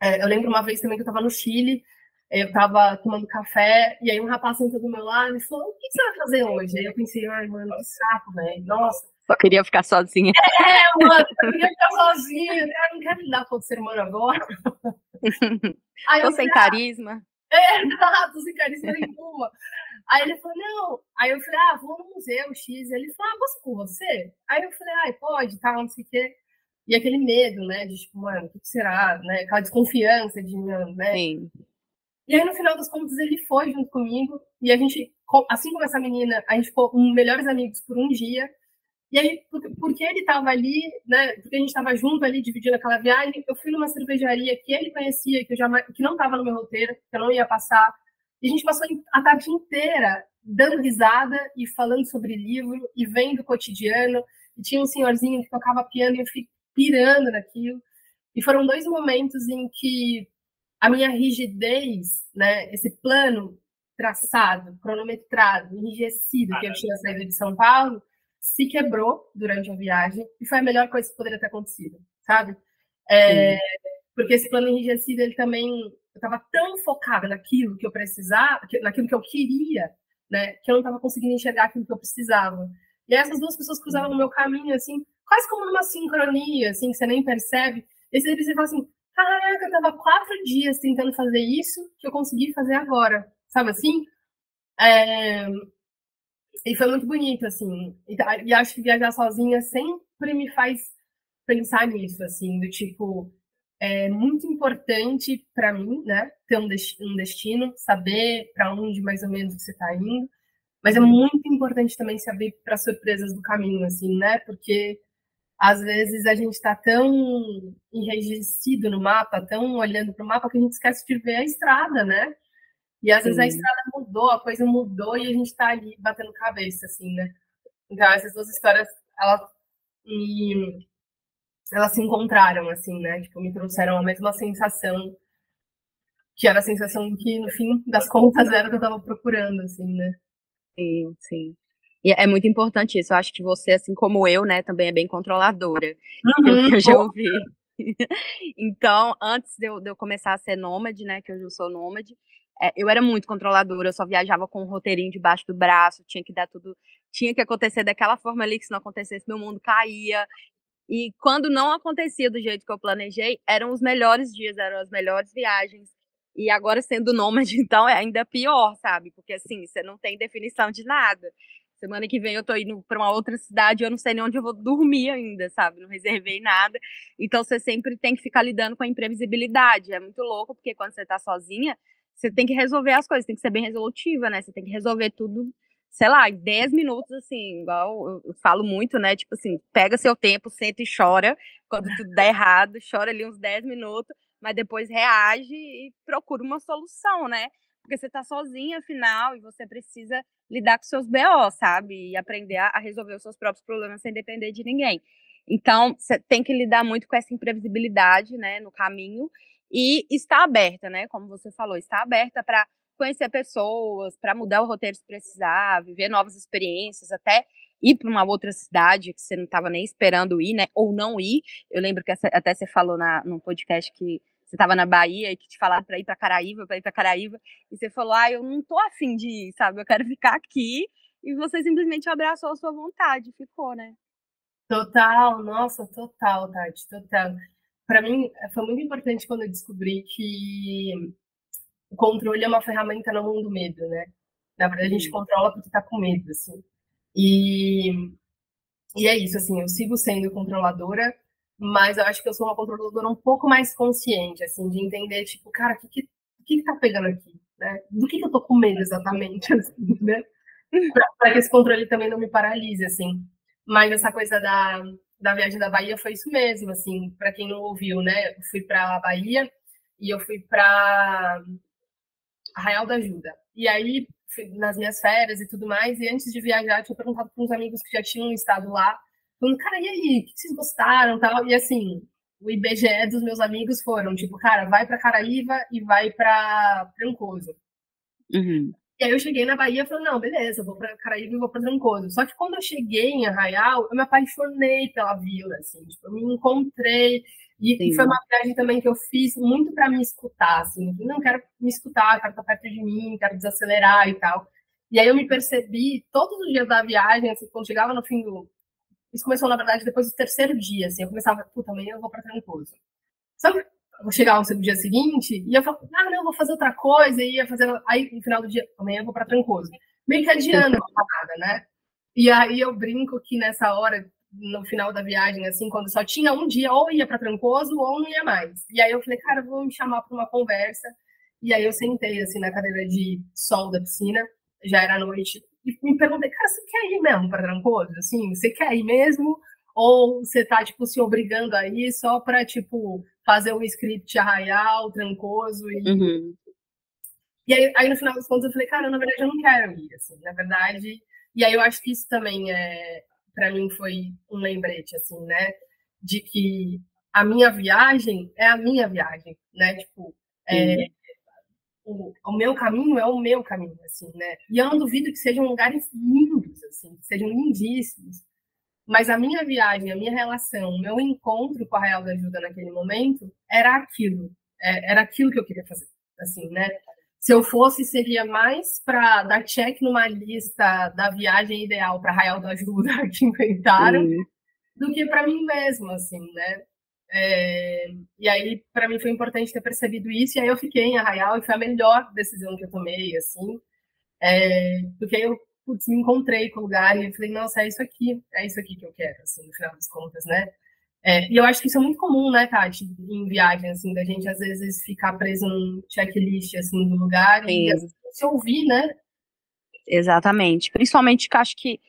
Speaker 2: é, eu lembro uma vez também que eu estava no Chile, eu estava tomando café, e aí um rapaz sentou do meu lado e falou, o que você vai fazer hoje? Aí eu pensei, ai, mano, que saco, velho, nossa,
Speaker 1: só queria ficar sozinha.
Speaker 2: É, mano, eu queria ficar sozinha. Eu não quero lidar com o ser humano agora.
Speaker 1: Aí Tô sem falei, carisma.
Speaker 2: É, exato, sem carisma nenhuma. Aí ele falou, não. Aí eu falei, ah, vou no museu X. Ele falou, ah, posso com você? Aí eu falei, ah, pode, tá, não sei o quê. E aquele medo, né, de tipo, mano, o que será, né? Aquela desconfiança de, né?
Speaker 1: Sim.
Speaker 2: E aí, no final das contas, ele foi junto comigo. E a gente, assim como essa menina, a gente ficou melhores amigos por um dia. E aí, porque ele estava ali, né? Porque a gente estava junto ali, dividindo aquela viagem, eu fui numa cervejaria que ele conhecia, que, eu jamais, que não estava no meu roteiro, que eu não ia passar. E a gente passou a tarde inteira dando risada e falando sobre livro e vendo o cotidiano. E tinha um senhorzinho que tocava piano e eu fiquei pirando naquilo. E foram dois momentos em que a minha rigidez, né, esse plano traçado, cronometrado, enrijecido que eu tinha saído de São Paulo, se quebrou durante a viagem e foi a melhor coisa que poderia ter acontecido, sabe? É, porque esse plano enrijecido, ele também. Eu estava tão focada naquilo que eu precisava, naquilo que eu queria, né, que eu não estava conseguindo enxergar aquilo que eu precisava. E essas duas pessoas cruzavam no meu caminho, assim, quase como numa sincronia, assim, que você nem percebe. E você fala assim: caraca, eu estava quatro dias tentando fazer isso que eu consegui fazer agora, sabe assim? É, e foi muito bonito, assim. E, e, acho que viajar sozinha sempre me faz pensar nisso, assim, do tipo, é muito importante para mim, né, ter um, um destino, saber para onde mais ou menos você está indo, mas é muito importante também se abrir para surpresas do caminho, assim, né, porque às vezes a gente está tão enrijecido no mapa, tão olhando para o mapa que a gente esquece de ver a estrada, né? E às vezes a estrada mudou, a coisa mudou e a gente está ali batendo cabeça, assim, né? Então, essas duas histórias, elas me... Elas se encontraram, assim, né? Tipo, me trouxeram a mesma sensação, que era a sensação que, no fim das contas, era o que eu estava procurando, assim, né?
Speaker 1: Sim, sim. E é muito importante isso. Eu acho que você, assim como eu, né, também é bem controladora. Uhum, eu já ouvi. então, antes de eu, de eu, começar a ser nômade, né, que hoje eu sou nômade, é, eu era muito controladora, eu só viajava com um roteirinho debaixo do braço, tinha que dar tudo, tinha que acontecer daquela forma ali, que se não acontecesse, meu mundo caía. E quando não acontecia do jeito que eu planejei, eram os melhores dias, eram as melhores viagens. E agora sendo nômade, então, é ainda pior, sabe? Porque assim, você não tem definição de nada. Semana que vem eu tô indo para uma outra cidade, eu não sei nem onde eu vou dormir ainda, sabe? Não reservei nada. Então você sempre tem que ficar lidando com a imprevisibilidade. É muito louco, porque quando você tá sozinha, você tem que resolver as coisas, tem que ser bem resolutiva, né? Você tem que resolver tudo, sei lá, em 10 minutos, assim, igual eu, falo muito, né? Tipo assim, pega seu tempo, senta e chora. Quando tudo dá errado, chora ali uns 10 minutos, mas depois reage e procura uma solução, né? Porque você tá sozinha, afinal, e você precisa lidar com seus BO, sabe? E aprender a, resolver os seus próprios problemas sem depender de ninguém. Então, você tem que lidar muito com essa imprevisibilidade, né, no caminho e estar aberta, né, como você falou, estar aberta para conhecer pessoas, para mudar o roteiro se precisar, viver novas experiências, até ir para uma outra cidade que você não estava nem esperando ir, né, ou não ir. Eu lembro que até você falou na, num podcast que você estava na Bahia e que te falaram para ir para Caraíva, para ir para Caraíva, e você falou: "Ah, eu não tô afim de ir, sabe? Eu quero ficar aqui". E você simplesmente abraçou a sua vontade, ficou, né?
Speaker 2: Total, nossa, total, Tati, total. Para mim, foi muito importante quando eu descobri que o controle é uma ferramenta no mundo do medo, né? Na verdade, a gente controla porque tá com medo, assim. E, e é isso, assim, eu sigo sendo controladora, mas eu acho que eu sou uma controladora um pouco mais consciente, assim, de entender, tipo, cara, o que, que, que, que tá pegando aqui? Né? Do que, que eu tô com medo exatamente, assim, né? Para que esse controle também não me paralise, assim. Mas essa coisa da, da viagem da Bahia foi isso mesmo, assim, para quem não ouviu, né? Eu fui para a Bahia e eu fui para Arraial da Ajuda. E aí, nas minhas férias e tudo mais, e antes de viajar, eu tinha perguntado para uns amigos que já tinham estado lá, Falando, cara, e aí, o que vocês gostaram tal? E assim, o IBGE dos meus amigos foram, tipo, cara, vai para Caraíva e vai para Trancoso. Uhum. E aí eu cheguei na Bahia e falei, não, beleza, vou para Caraíva e vou para Trancoso. Só que quando eu cheguei em Arraial, eu me apaixonei pela vila, assim, tipo, eu me encontrei. E, e foi uma viagem também que eu fiz muito para me escutar, assim, não quero me escutar, quero estar perto de mim, quero desacelerar e tal. E aí eu me percebi todos os dias da viagem, assim, quando chegava no fim do, isso começou, na verdade, depois do terceiro dia, assim, eu começava, puta, amanhã eu vou para Trancoso. Sabe, vou chegar no dia seguinte e eu falo, ah, não, vou fazer outra coisa, e ia fazer, aí no final do dia, amanhã eu vou para Trancoso. Meio que adiando a parada, né? E aí eu brinco que nessa hora, no final da viagem, assim, quando só tinha um dia, ou ia para Trancoso ou não ia mais. E aí eu falei, cara, vou me chamar para uma conversa. E aí eu sentei, assim, na cadeira de sol da piscina, já era noite, e me perguntei, cara, você quer ir mesmo para Trancoso? Assim, você quer ir mesmo? Ou você tá, tipo, se obrigando a ir só para, tipo, fazer um script arraial, Trancoso e... Uhum. E aí, aí, no final das contas, eu falei, cara, na verdade, eu não quero ir, assim, na verdade... E aí eu acho que isso também, é, para mim, foi um lembrete, assim, né? De que a minha viagem é a minha viagem, né? Tipo, é, o, o, meu caminho é o meu caminho, assim, né? E eu não duvido que sejam lugares lindos, assim, que sejam lindíssimos. Mas a minha viagem, a minha relação, o meu encontro com a Real da Ajuda naquele momento era aquilo. É, era aquilo que eu queria fazer, assim, né? Se eu fosse, seria mais para dar check numa lista da viagem ideal para Real da Ajuda que inventaram, Sim. do que para mim mesmo, assim, né? É, e aí, para mim, foi importante ter percebido isso. E aí, eu fiquei em Arraial e foi a melhor decisão que eu tomei, assim. É, porque eu putz, me encontrei com o lugar e falei, nossa, é isso aqui, é isso aqui que eu quero, assim, no final das contas, né? É, e eu acho que isso é muito comum, né, Tati, em viagem, assim, da gente às vezes ficar preso num checklist, assim, do lugar Sim. e se ouvir, né?
Speaker 1: Exatamente. Principalmente que acho que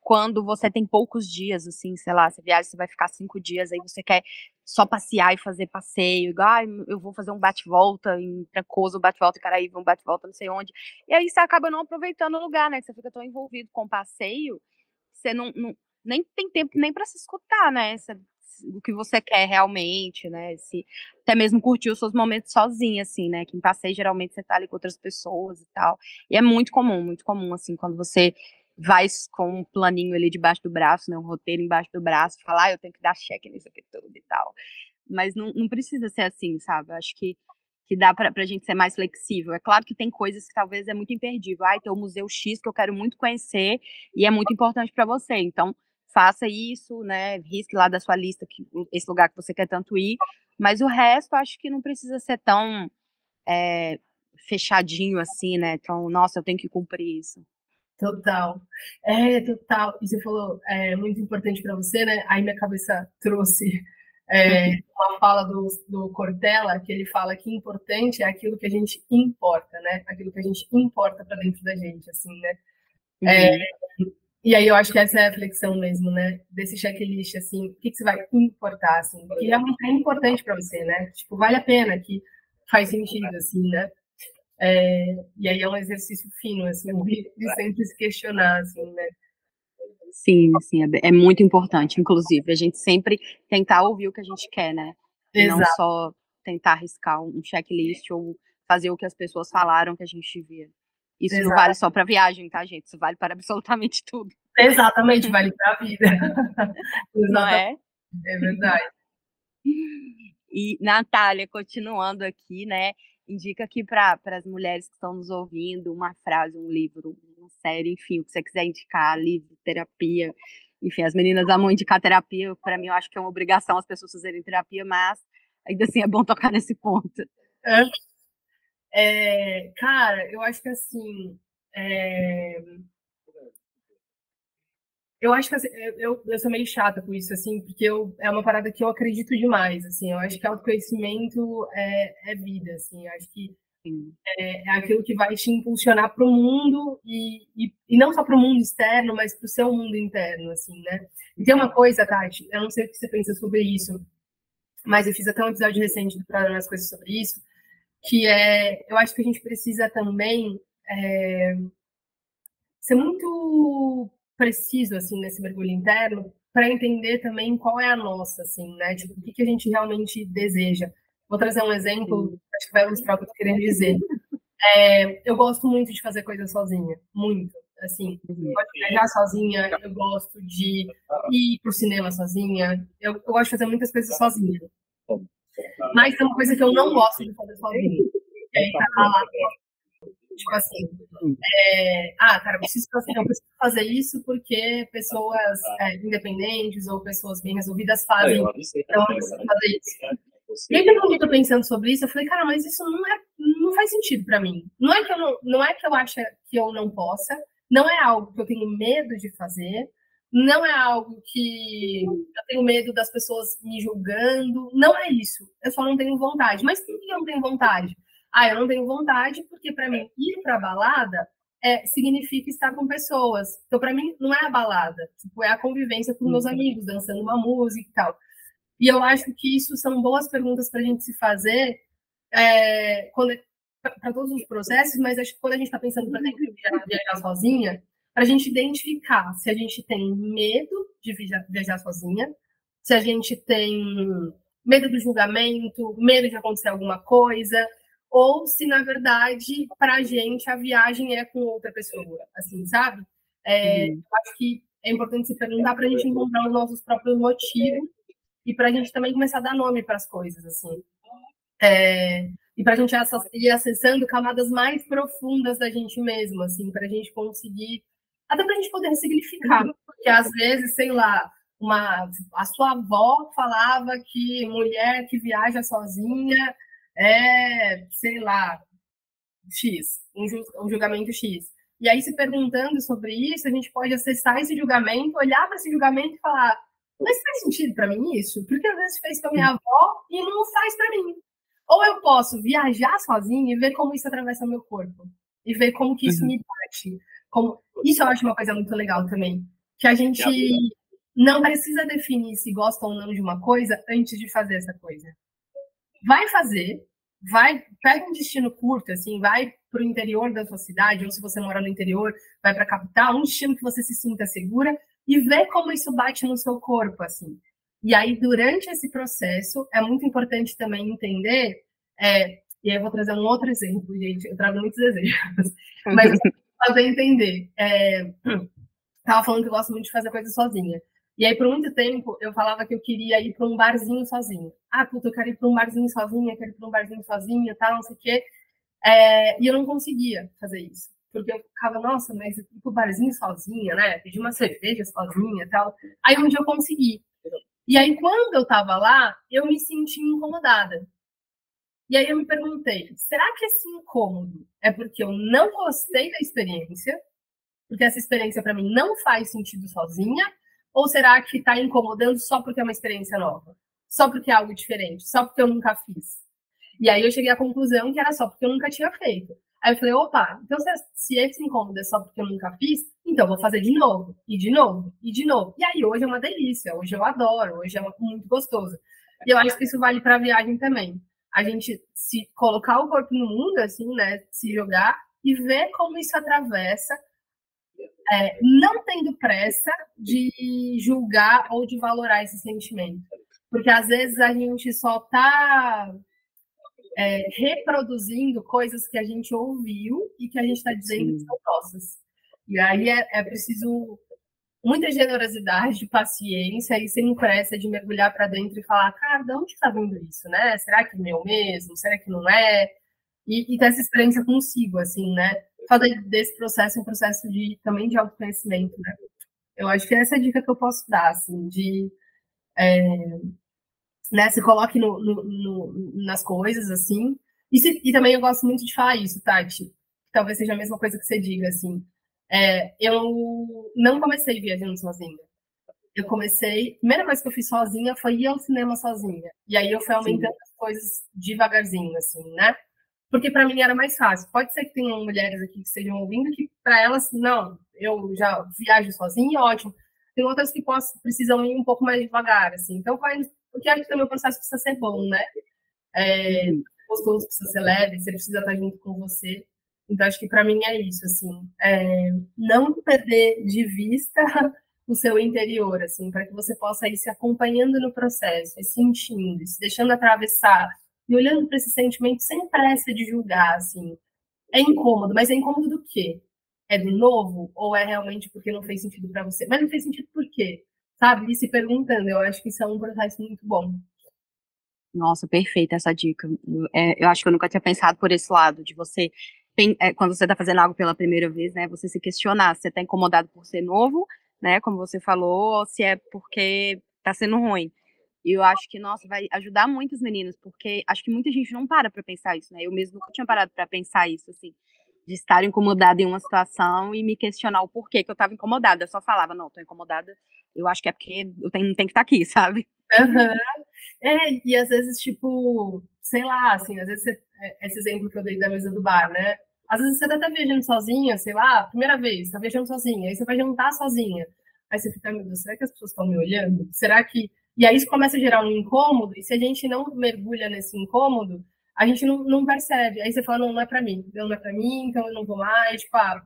Speaker 1: quando você tem poucos dias, assim, sei lá, você viaja, você vai ficar cinco dias, aí você quer só passear e fazer passeio, igual, ah, eu vou fazer um bate-volta em Trancoso, bate-volta em Caraíba, um bate-volta não sei onde, e aí você acaba não aproveitando o lugar, né, você fica tão envolvido com o passeio, você não, não nem tem tempo nem para se escutar, né, você, o que você quer realmente, né, se, até mesmo curtir os seus momentos sozinho, assim, né, que em passeio geralmente você tá ali com outras pessoas e tal, e é muito comum, muito comum, assim, quando você vai com um planinho ali debaixo do braço, né, um roteiro embaixo do braço, falar, ah, eu tenho que dar cheque nisso aqui tudo e tal. mas não, não precisa ser assim, sabe? Acho que, que dá para a gente ser mais flexível. É claro que tem coisas que talvez é muito imperdível. Ai, tem o Museu X que eu quero muito conhecer e é muito importante para você. Então, faça isso, né? Risque lá da sua lista que, esse lugar que você quer tanto ir. Mas o resto, acho que não precisa ser tão é, fechadinho assim, né? Então, nossa, eu tenho que cumprir isso.
Speaker 2: Total. É, total. E você falou, é muito importante para você, né? Aí minha cabeça trouxe é, uma fala do, do Cortella, que ele fala que importante é aquilo que a gente importa, né? Aquilo que a gente importa para dentro da gente, assim, né? É, uhum. e aí eu acho que essa é a reflexão mesmo, né? Desse checklist, assim, o que, que você vai importar, assim, que realmente é importante para você, né? Tipo, vale a pena, que faz sentido, assim, né? É, e aí é um exercício fino, assim, de, de sempre se questionar, assim, né?
Speaker 1: Sim, sim, é, é, muito importante, inclusive, a gente sempre tentar ouvir o que a gente quer, né? E não só tentar arriscar um checklist ou fazer o que as pessoas falaram que a gente devia. Isso Exato. não vale só para viagem, tá, gente? Isso vale para absolutamente tudo.
Speaker 2: Exatamente, vale para a vida.
Speaker 1: não é?
Speaker 2: É verdade.
Speaker 1: E, Natália, continuando aqui, né? Indica aqui para as mulheres que estão nos ouvindo uma frase, um livro, uma série, enfim, o que você quiser indicar, livro, terapia. Enfim, as meninas amam indicar terapia. Para mim, eu acho que é uma obrigação as pessoas fazerem terapia, mas ainda assim é bom tocar nesse ponto.
Speaker 2: É, é cara, eu acho que assim. É, eu acho que assim, eu, eu sou meio chata com isso, assim, porque eu, é uma parada que eu acredito demais, assim. Eu acho que autoconhecimento é, é vida, assim. Eu acho que é, é aquilo que vai te impulsionar para o mundo e, e, e, não só para o mundo externo, mas para o seu mundo interno, assim, né? E tem uma coisa, Tati, eu não sei o que você pensa sobre isso, mas eu fiz até um episódio recente do Programa as Coisas sobre isso, que é, eu acho que a gente precisa também é, ser muito preciso assim nesse mergulho interno para entender também qual é a nossa, assim, né? Tipo, o que, que a gente realmente deseja. Vou trazer um exemplo, acho que vai ilustrar o que eu estou querendo dizer. É, eu gosto muito de fazer coisas sozinha, muito. Assim, eu gosto de viajar sozinha, eu gosto de ir pro cinema sozinha, eu, eu gosto de fazer muitas coisas sozinha. Mas tem uma coisa que eu não gosto de fazer sozinha. É tá lá Tipo assim, é, ah, cara, eu preciso, fazer, eu preciso fazer isso porque pessoas é, independentes ou pessoas bem resolvidas fazem. Então, eu preciso fazer isso. E aí, quando eu tô pensando sobre isso, eu falei, cara, mas isso não, é, não faz sentido para mim. Não é, que eu não, não é que eu acho que eu não possa, não é algo que eu tenho medo de fazer, não é algo que eu tenho medo das pessoas me julgando, não é isso. Eu só não tenho vontade. Mas por que eu não tenho vontade? Ah, eu não tenho vontade, porque para mim ir para a balada é, significa estar com pessoas. Então, para mim, não é a balada, tipo, é a convivência com meus uhum. amigos, dançando uma música e tal. E eu acho que isso são boas perguntas para a gente se fazer é, para todos os processos, mas acho que quando a gente está pensando, por exemplo, em viajar, viajar sozinha, para a gente identificar se a gente tem medo de viajar, viajar sozinha, se a gente tem medo do julgamento, medo de acontecer alguma coisa, ou se na verdade para a gente a viagem é com outra pessoa, assim, sabe? É, uhum. Acho que é importante se perguntar para a gente encontrar os nossos próprios motivos e para a gente também começar a dar nome para as coisas, assim. É, e para a gente ir acessando camadas mais profundas da gente mesmo, assim, para a gente conseguir, até para a gente poder ressignificar, porque às vezes, sei lá, uma, a sua avó falava que mulher que viaja sozinha é, sei lá, X, um, julgamento X. E aí, se perguntando sobre isso, a gente pode acessar esse julgamento, olhar para esse julgamento e falar: mas faz sentido para mim isso? Porque às vezes fez para minha avó e não faz para mim. Ou eu posso viajar sozinha e ver como isso atravessa meu corpo. E ver como que isso uhum. me bate. Como... Isso eu acho uma coisa muito legal também. Que a gente não precisa definir se gosta ou não de uma coisa antes de fazer essa coisa. Vai fazer, vai, pega um destino curto, assim, vai para o interior da sua cidade, ou se você mora no interior, vai para a capital, um destino que você se sinta segura e vê como isso bate no seu corpo, assim. E aí, durante esse processo, é muito importante também entender, é, e aí eu vou trazer um outro exemplo, gente, eu trago muitos exemplos, mas fazer entender. É, tava falando que eu gosto muito de fazer coisas sozinha. E aí, por muito tempo, eu falava que eu queria ir para um barzinho sozinho. Ah, puta, eu quero ir para um barzinho sozinha, quero ir para um barzinho sozinha, tal, não sei o quê. É, e eu não conseguia fazer isso. Porque eu ficava, nossa, mas eu fui pro barzinho sozinha, né? Pedi uma cerveja sozinha tal. Aí um dia eu consegui. E aí, quando eu tava lá, eu me senti incomodada. E aí eu me perguntei, será que esse incômodo é porque eu não gostei da experiência? Porque essa experiência para mim não faz sentido sozinha? Ou será que está incomodando só porque é uma experiência nova? Só porque é algo diferente? Só porque eu nunca fiz? E aí eu cheguei à conclusão que era só porque eu nunca tinha feito. Aí eu falei, opa, então se, se esse incômodo é só porque eu nunca fiz, então vou fazer de novo, e de novo, e de novo. E aí hoje é uma delícia, hoje eu adoro, hoje é muito gostoso. E eu acho que isso vale para viagem também. A gente se colocar o corpo no mundo, assim, né, se jogar e ver como isso atravessa é, não tendo pressa de julgar ou de valorar esse sentimento. Porque às vezes a gente só está é, reproduzindo coisas que a gente ouviu e que a gente está dizendo Sim. que são nossas. E aí é, é preciso muita generosidade, paciência e sem pressa de mergulhar para dentro e falar, cara, de onde está vindo isso, né? Será que é meu mesmo? Será que não é? E, e ter essa experiência consigo, assim, né? Fazer desse processo um processo de também de autoconhecimento, né? Eu acho que essa é a dica que eu posso dar, assim, de é, né, se coloque no, no, no, nas coisas, assim. E, se, e, também eu gosto muito de falar isso, Tati. Talvez seja a mesma coisa que você diga, assim. É, eu não comecei viajando sozinha. Eu comecei, a primeira coisa que eu fiz sozinha foi ir ao cinema sozinha. E aí eu fui aumentando Sim. as coisas devagarzinho, assim, né? Porque para mim era mais fácil. Pode ser que tenham mulheres aqui que estejam ouvindo que para elas, não, eu já viajo sozinha, ótimo. Tem outras que possam, precisam ir um pouco mais devagar, assim. Então, vai, porque acho que também o processo precisa ser bom, né? É, uhum. gostoso precisa ser leve, você precisa estar junto com você. Então, acho que para mim é isso, assim. É, não perder de vista o seu interior, assim, para que você possa ir se acompanhando no processo, e sentindo, e se deixando atravessar e olhando para esse sentimento sem pressa de julgar, assim. É incômodo, mas é incômodo do quê? É do novo ou é realmente porque não fez sentido para você? Mas não fez sentido por quê? Sabe? E se perguntando, eu acho que isso é um processo muito bom.
Speaker 1: Nossa, perfeita essa dica. É, eu acho que eu nunca tinha pensado por esse lado, de você, é, quando você está fazendo algo pela primeira vez, né, você se questionar se você está incomodado por ser novo, né, como você falou, ou se é porque está sendo ruim. E eu acho que, nossa, vai ajudar muitos meninos, porque acho que muita gente não para para pensar isso, né? Eu mesmo nunca tinha parado para pensar isso, assim, de estar incomodada em uma situação e me questionar o porquê que eu estava incomodada. Eu só falava, não, tô incomodada, eu acho que é porque eu tenho, tenho que estar tá aqui, sabe?
Speaker 2: Uhum. É, e às vezes, tipo, sei lá, assim, às vezes, você, é, esse exemplo que eu dei da mesa do bar, né? Às vezes você tá viajando sozinha, sei lá, primeira vez, tá viajando sozinha, aí você vai jantar sozinha. Aí você fica, meu Deus, será que as pessoas estão me olhando? Será que e aí isso começa a gerar um incômodo, e se a gente não mergulha nesse incômodo, a gente não, não percebe. Aí você fala, não, não é para mim, não é para mim, então eu não vou mais, tipo, ah,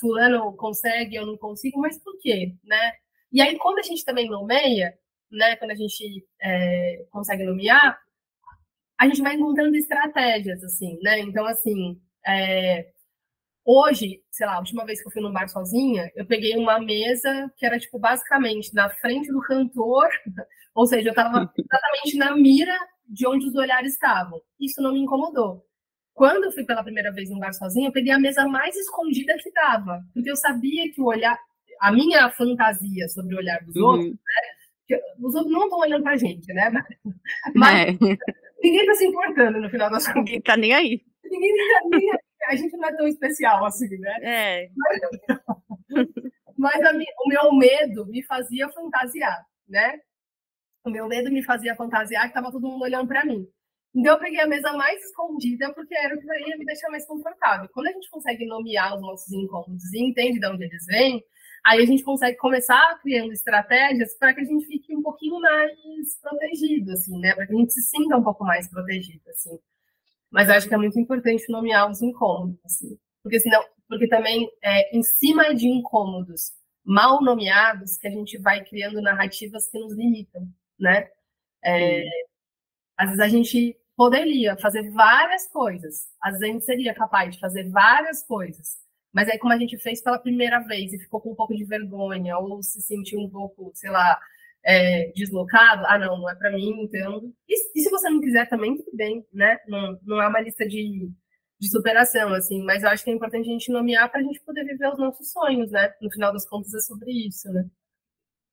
Speaker 2: fulano consegue, eu não consigo, mas por quê, né? E aí quando a gente também nomeia, né, quando a gente é, consegue nomear, a gente vai encontrando estratégias, assim, né? Então, assim, é, Hoje, sei lá, a última vez que eu fui num bar sozinha, eu peguei uma mesa que era, tipo, basicamente na frente do cantor, ou seja, eu estava exatamente na mira de onde os olhares estavam. Isso não me incomodou. Quando eu fui pela primeira vez num bar sozinha, eu peguei a mesa mais escondida que dava, porque eu sabia que o olhar, a minha fantasia sobre o olhar dos uhum. outros, né? os outros não estão olhando pra gente, né? Mas é. ninguém está se importando no final das contas.
Speaker 1: Ninguém tá nem aí.
Speaker 2: Ninguém tá nem aí a gente não é tão especial assim, né?
Speaker 1: É.
Speaker 2: Mas, mas minha, o meu medo me fazia fantasiar, né? O meu medo me fazia fantasiar que estava todo mundo olhando para mim. Então eu peguei a mesa mais escondida porque era o que ia me deixar mais confortável. Quando a gente consegue nomear os nossos incômodos e entende de onde eles vêm, aí a gente consegue começar criando estratégias para que a gente fique um pouquinho mais protegido, assim, né? Para que a gente se sinta um pouco mais protegido, assim. Mas acho que é muito importante nomear os incômodos, assim, porque senão, porque também é em cima de incômodos mal nomeados que a gente vai criando narrativas que nos limitam, né? É, às vezes a gente poderia fazer várias coisas, às vezes a gente seria capaz de fazer várias coisas, Mas aí, como a gente fez pela primeira vez e ficou com um pouco de vergonha, ou se sentiu um pouco, sei lá, é, deslocado, ah, não, não é para mim, então. E, e, se você não quiser também, tudo bem, né? Não, não é uma lista de, de superação, assim, mas eu acho que é importante a gente nomear para a gente poder viver os nossos sonhos, né? No final das contas, é sobre isso, né?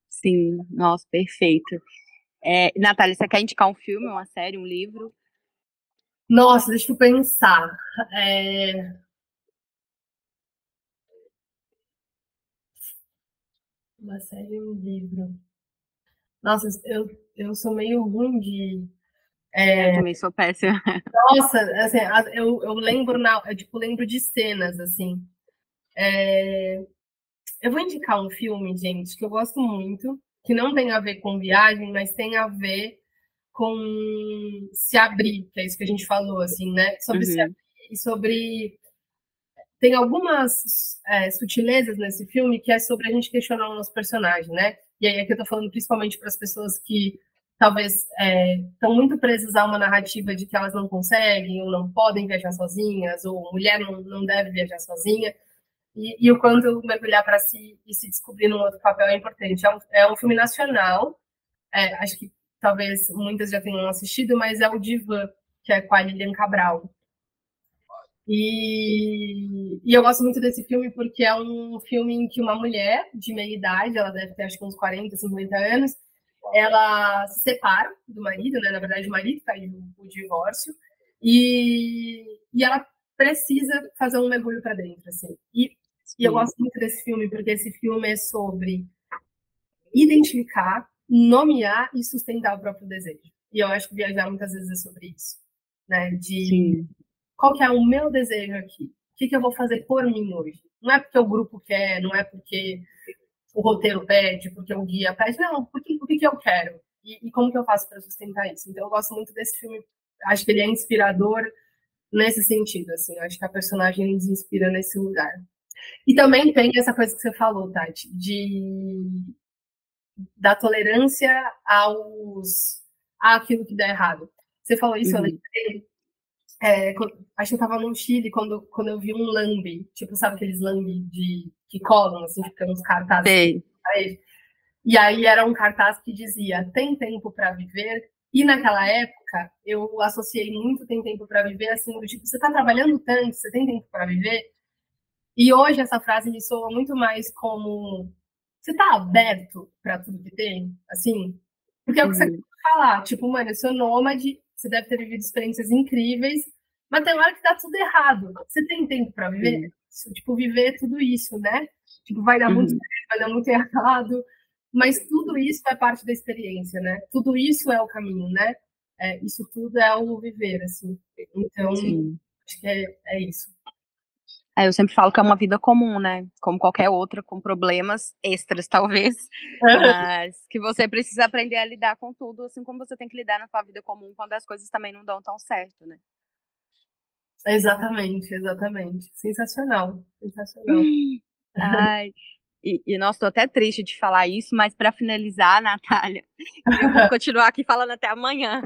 Speaker 1: Sim, nossa, perfeito. É, Natália, você quer indicar um filme, uma série, um livro?
Speaker 2: Nossa, deixa eu pensar. É... Uma série, um livro. Nossa, eu, eu sou meio ruim de.
Speaker 1: É... Eu também sou péssima.
Speaker 2: Nossa, assim, eu, eu lembro, na, eu, tipo, lembro de cenas, assim. É... Eu vou indicar um filme, gente, que eu gosto muito, que não tem a ver com viagem, mas tem a ver com se abrir, que é isso que a gente falou, assim, né? Sobre uhum. se abrir e sobre. Tem algumas é, sutilezas nesse filme que é sobre a gente questionar o nosso personagem, né? E aí aqui eu tô falando principalmente para as pessoas que talvez estão é, muito presas a uma narrativa de que elas não conseguem ou não podem viajar sozinhas, ou mulher não, não deve viajar sozinha. E, e o quanto mergulhar para si e se descobrir num outro papel é importante. É um, é um filme nacional, é, acho que talvez muitas já tenham assistido, mas é o Diva, que é com a Lilian Cabral. E, e, eu gosto muito desse filme porque é um filme em que uma mulher de meia idade, ela deve ter acho que uns 40, 50 anos, ela se separa do marido, né? Na verdade, o marido pediu o divórcio, e, e ela precisa fazer um mergulho para dentro, assim. E, e eu gosto muito desse filme porque esse filme é sobre identificar, nomear e sustentar o próprio desejo. E eu acho que viajar muitas vezes é sobre isso, né? De Sim qual que é o meu desejo aqui? O que, que eu vou fazer por mim hoje? Não é porque o grupo quer, não é porque o roteiro pede, porque o guia pede, não, porque, o que, que eu quero? E, e como que eu faço para sustentar isso? Então, eu gosto muito desse filme, acho que ele é inspirador nesse sentido, assim, acho que a personagem nos inspira nesse lugar. E também tem essa coisa que você falou, Tati, de da tolerância aos àquilo que dá errado. Você falou isso, uhum. eu lembrei é, acho que eu tava no Chile quando, quando eu vi um lambe, tipo, sabe aqueles lambe de, que colam, assim, ficam uns cartazes. Sei. E aí era um cartaz que dizia: tem tempo para viver. E naquela época eu associei muito tem tempo para viver, assim, do tipo, você está trabalhando tanto, você tem tempo para viver. E hoje essa frase me soa muito mais como você está aberto para tudo que tem, assim, porque é o que você falar, tipo, mano, eu sou nômade, você deve ter vivido experiências incríveis, mas tem hora que dá tudo errado. Você tem tempo para viver? Uhum. Tipo, viver tudo isso, né? Tipo, vai dar uhum. muito certo, vai dar muito errado, mas tudo isso é parte da experiência, né? Tudo isso é o caminho, né? É, isso tudo é o viver, assim. Então, Sim. acho que é, é isso.
Speaker 1: É, eu sempre falo que é uma vida comum, né? Como qualquer outra, com problemas extras, talvez. mas que você precisa aprender a lidar com tudo, assim como você tem que lidar na sua vida comum quando as coisas também não dão tão certo, né?
Speaker 2: Exatamente, exatamente. Sensacional, sensacional.
Speaker 1: Ai, e, e nossa, tô até triste de falar isso, mas para finalizar, Natália, eu vou continuar aqui falando até amanhã.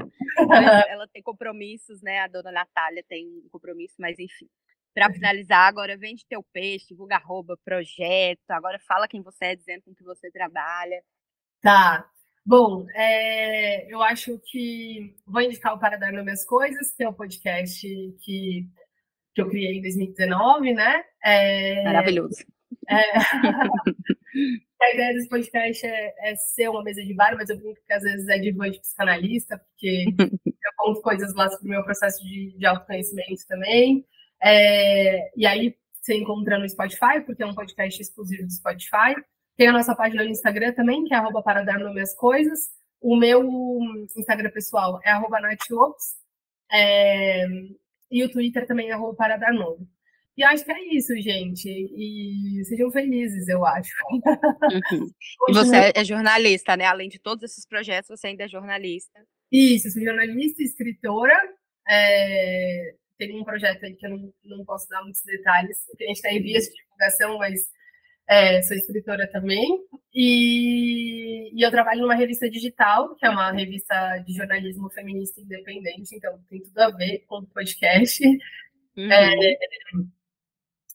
Speaker 1: Ela tem compromissos, né? A dona Natália tem um compromisso, mas enfim. Para finalizar, agora vende teu peixe, divulga arroba, projeto, agora fala quem você é, dizendo com que você trabalha.
Speaker 2: Tá. Bom, é, eu acho que vou indicar o Para Dar Nome às Coisas, que é um podcast que, que eu criei em 2019, né?
Speaker 1: É, Maravilhoso. É,
Speaker 2: a ideia desse podcast é, é, ser uma mesa de bar, mas eu brinco que às vezes é de de psicanalista, porque eu conto coisas lá sobre o meu processo de, de autoconhecimento também. É, e aí você encontra no Spotify, porque é um podcast exclusivo do Spotify. Tem a nossa página no Instagram também, que é arroba para dar nome às coisas. O meu Instagram pessoal é arroba é, e o Twitter também é arroba para dar nome. E acho que é isso, gente. E sejam felizes, eu acho.
Speaker 1: Uhum. E você é jornalista, né? Além de todos esses projetos, você ainda é jornalista.
Speaker 2: Isso, sou jornalista, escritora. É tem um projeto aí que eu não, não posso dar muitos detalhes, porque a gente está em vias de divulgação, mas é, sou escritora também. E, e, eu trabalho numa revista digital, que é uma revista de jornalismo feminista independente, então tem tudo a ver com o podcast. Uhum. É,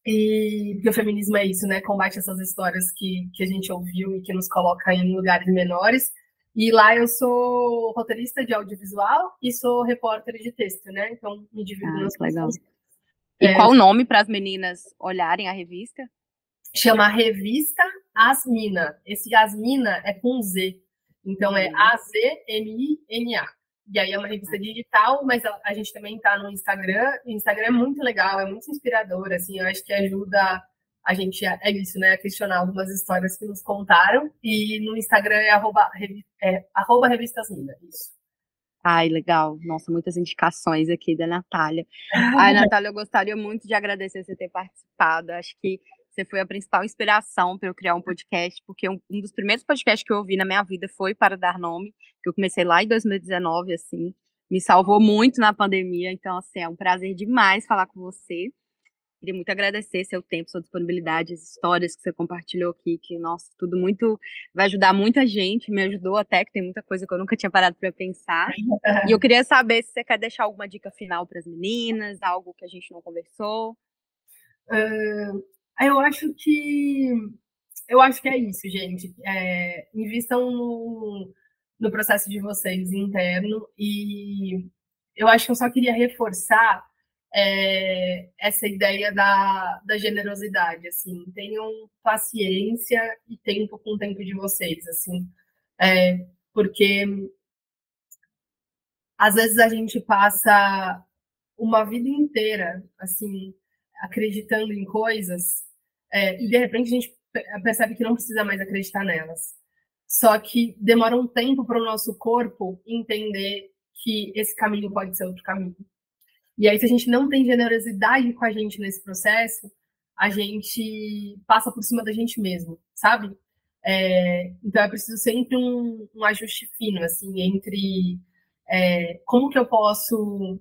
Speaker 2: E porque o feminismo é isso, né? Combate essas histórias que, que a gente ouviu e que nos coloca em lugares menores. E lá eu sou roteirista de audiovisual e sou repórter de texto, né? Então me divido ah,
Speaker 1: nas legal. E é, qual o nome para as meninas olharem a revista?
Speaker 2: Chama Revista Asmina. Esse Asmina é com Z. Então é A-Z-M-I-N-A. E aí é uma revista digital, mas a, a gente também está no Instagram. O Instagram é muito legal, é muito inspirador, assim, eu acho que ajuda a gente, é isso, né, questionar algumas histórias que nos contaram. E no Instagram é arroba, é, arroba revistas Mina, isso.
Speaker 1: Ai, legal. Nossa, muitas indicações aqui da Natália. Ai, Natália, eu gostaria muito de agradecer você ter participado. Acho que você foi a principal inspiração para eu criar um podcast, porque um, um, dos primeiros podcasts que eu ouvi na minha vida foi para dar nome, que eu comecei lá em 2019, assim, me salvou muito na pandemia, então, assim, é um prazer demais falar com você. Queria muito agradecer seu tempo, sua disponibilidade, as histórias que você compartilhou aqui, que, nossa, tudo muito, vai ajudar muita gente, me ajudou até, que tem muita coisa que eu nunca tinha parado para pensar. E eu queria saber se você quer deixar alguma dica final para as meninas, algo que a gente não conversou.
Speaker 2: Uh, eu acho que eu acho que é isso, gente. É, invistam no, no processo de vocês interno e eu acho que eu só queria reforçar é, essa ideia da, da generosidade, assim, tenham paciência e tempo com o tempo de vocês, assim, é, porque às vezes a gente passa uma vida inteira, assim, acreditando em coisas é, e de repente a gente percebe que não precisa mais acreditar nelas. Só que demora um tempo para o nosso corpo entender que esse caminho pode ser outro caminho. E aí, se a gente não tem generosidade com a gente nesse processo, a gente passa por cima da gente mesmo, sabe? É, então é preciso sempre um, um ajuste fino, assim, entre é, como que eu posso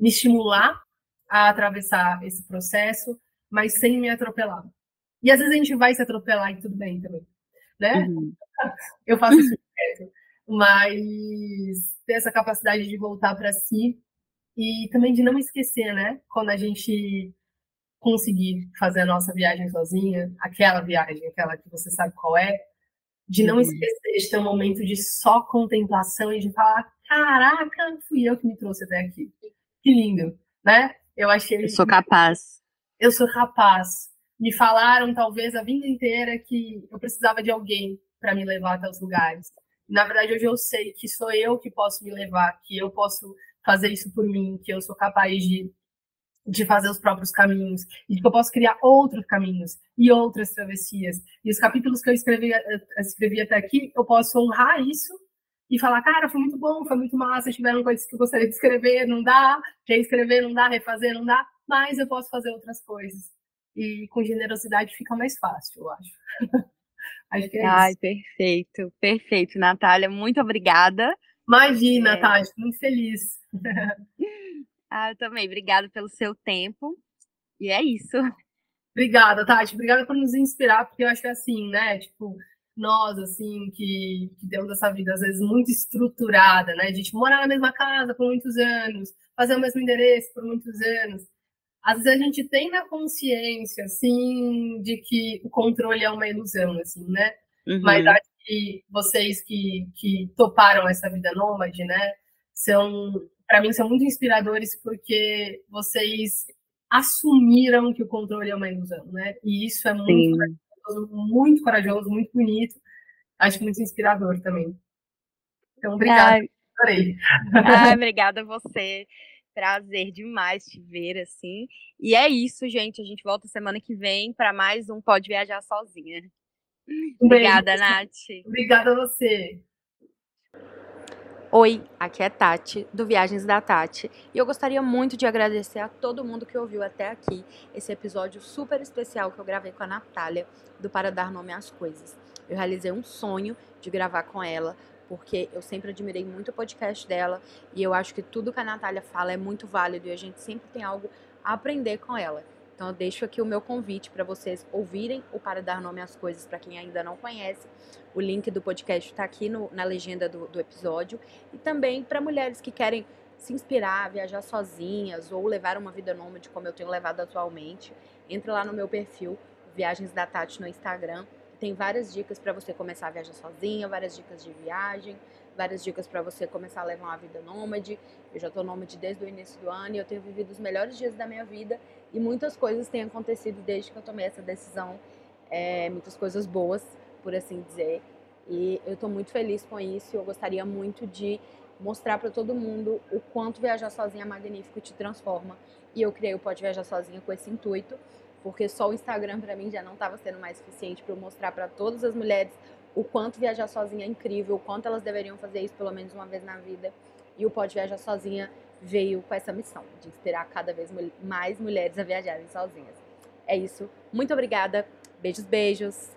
Speaker 2: me estimular a atravessar esse processo mas sem me atropelar. E às vezes a gente vai se atropelar e tudo bem também, né? Uhum. Eu faço isso direto. Mas ter essa capacidade de voltar para si e também de não esquecer, né? Quando a gente conseguir fazer a nossa viagem sozinha, aquela viagem, aquela que você sabe qual é, de não uhum. esquecer de ter um momento de só contemplação e de falar: caraca, fui eu que me trouxe até aqui. Que lindo, né?
Speaker 1: Eu achei. Eu sou capaz
Speaker 2: eu sou rapaz. Me falaram, talvez, a vida inteira que eu precisava de alguém para me levar até os lugares. Na verdade, hoje eu sei que sou eu que posso me levar, que eu posso fazer isso por mim, que eu sou capaz de, de fazer os próprios caminhos, e que eu posso criar outros caminhos e outras travessias. E os capítulos que eu escrevi, escrevi até aqui, eu posso honrar isso e falar, cara, foi muito bom, foi muito massa, tiveram coisas que eu gostaria de escrever, não dá, reescrever não dá, refazer não dá, mas eu posso fazer outras coisas. E com generosidade fica mais fácil, eu acho. acho que é
Speaker 1: Ai,
Speaker 2: isso.
Speaker 1: perfeito, perfeito, Natália. Muito obrigada.
Speaker 2: Imagina, é... Tati, muito feliz.
Speaker 1: ah, eu também. Obrigada pelo seu tempo. E é isso.
Speaker 2: Obrigada, Tati. Obrigada por nos inspirar, porque eu acho que é assim, né? Tipo, nós, assim, que, que temos essa vida, às vezes, muito estruturada, né? A gente morar na mesma casa por muitos anos, fazer o mesmo endereço por muitos anos às vezes a gente tem na consciência, assim, de que o controle é uma ilusão, assim, né? Uhum. Mas acho que vocês que, que toparam essa vida nômade, né, são, para mim, são muito inspiradores porque vocês assumiram que o controle é uma ilusão, né? E isso é muito corajoso, muito corajoso, muito bonito. Acho muito inspirador também. Então, obrigada. Ai. Adorei.
Speaker 1: Ai, obrigada a você. Prazer demais te ver assim. E é isso, gente. A gente volta semana que vem para mais um Pode Viajar Sozinha. Obrigada, Nath.
Speaker 2: Obrigada a você.
Speaker 1: Oi, aqui é Tati, do Viagens da Tati, e eu gostaria muito de agradecer a todo mundo que ouviu até aqui esse episódio super especial que eu gravei com a Natália, do Para Dar Nome às Coisas. Eu realizei um sonho de gravar com ela, porque eu sempre admirei muito o podcast dela e eu acho que tudo que a Natália fala é muito válido e a gente sempre tem algo a aprender com ela. Então eu deixo aqui o meu convite para vocês ouvirem o Para Dar Nome às Coisas, para quem ainda não conhece. O link do podcast está aqui no, na legenda do, do episódio. E também para mulheres que querem se inspirar, viajar sozinhas ou levar uma vida nômade como eu tenho levado atualmente, entre lá no meu perfil Viagens da Tati no Instagram. Tem várias dicas para você começar a viajar sozinha, várias dicas de viagem, várias dicas para você começar a levar uma vida nômade. Eu já estou nômade desde o início do ano e eu tenho vivido os melhores dias da minha vida e muitas coisas têm acontecido desde que eu tomei essa decisão, é, muitas coisas boas, por assim dizer. E eu estou muito feliz com isso. Eu gostaria muito de mostrar para todo mundo o quanto viajar sozinha é magnífico te transforma. E eu criei o Pode Viajar Sozinha com esse intuito, porque só o Instagram para mim já não estava sendo mais suficiente para eu mostrar para todas as mulheres o quanto viajar sozinha é incrível, o quanto elas deveriam fazer isso pelo menos uma vez na vida. E o Pode Viajar Sozinha veio com essa missão de inspirar cada vez mais mulheres a viajarem sozinhas. É isso. Muito obrigada. Beijos, beijos.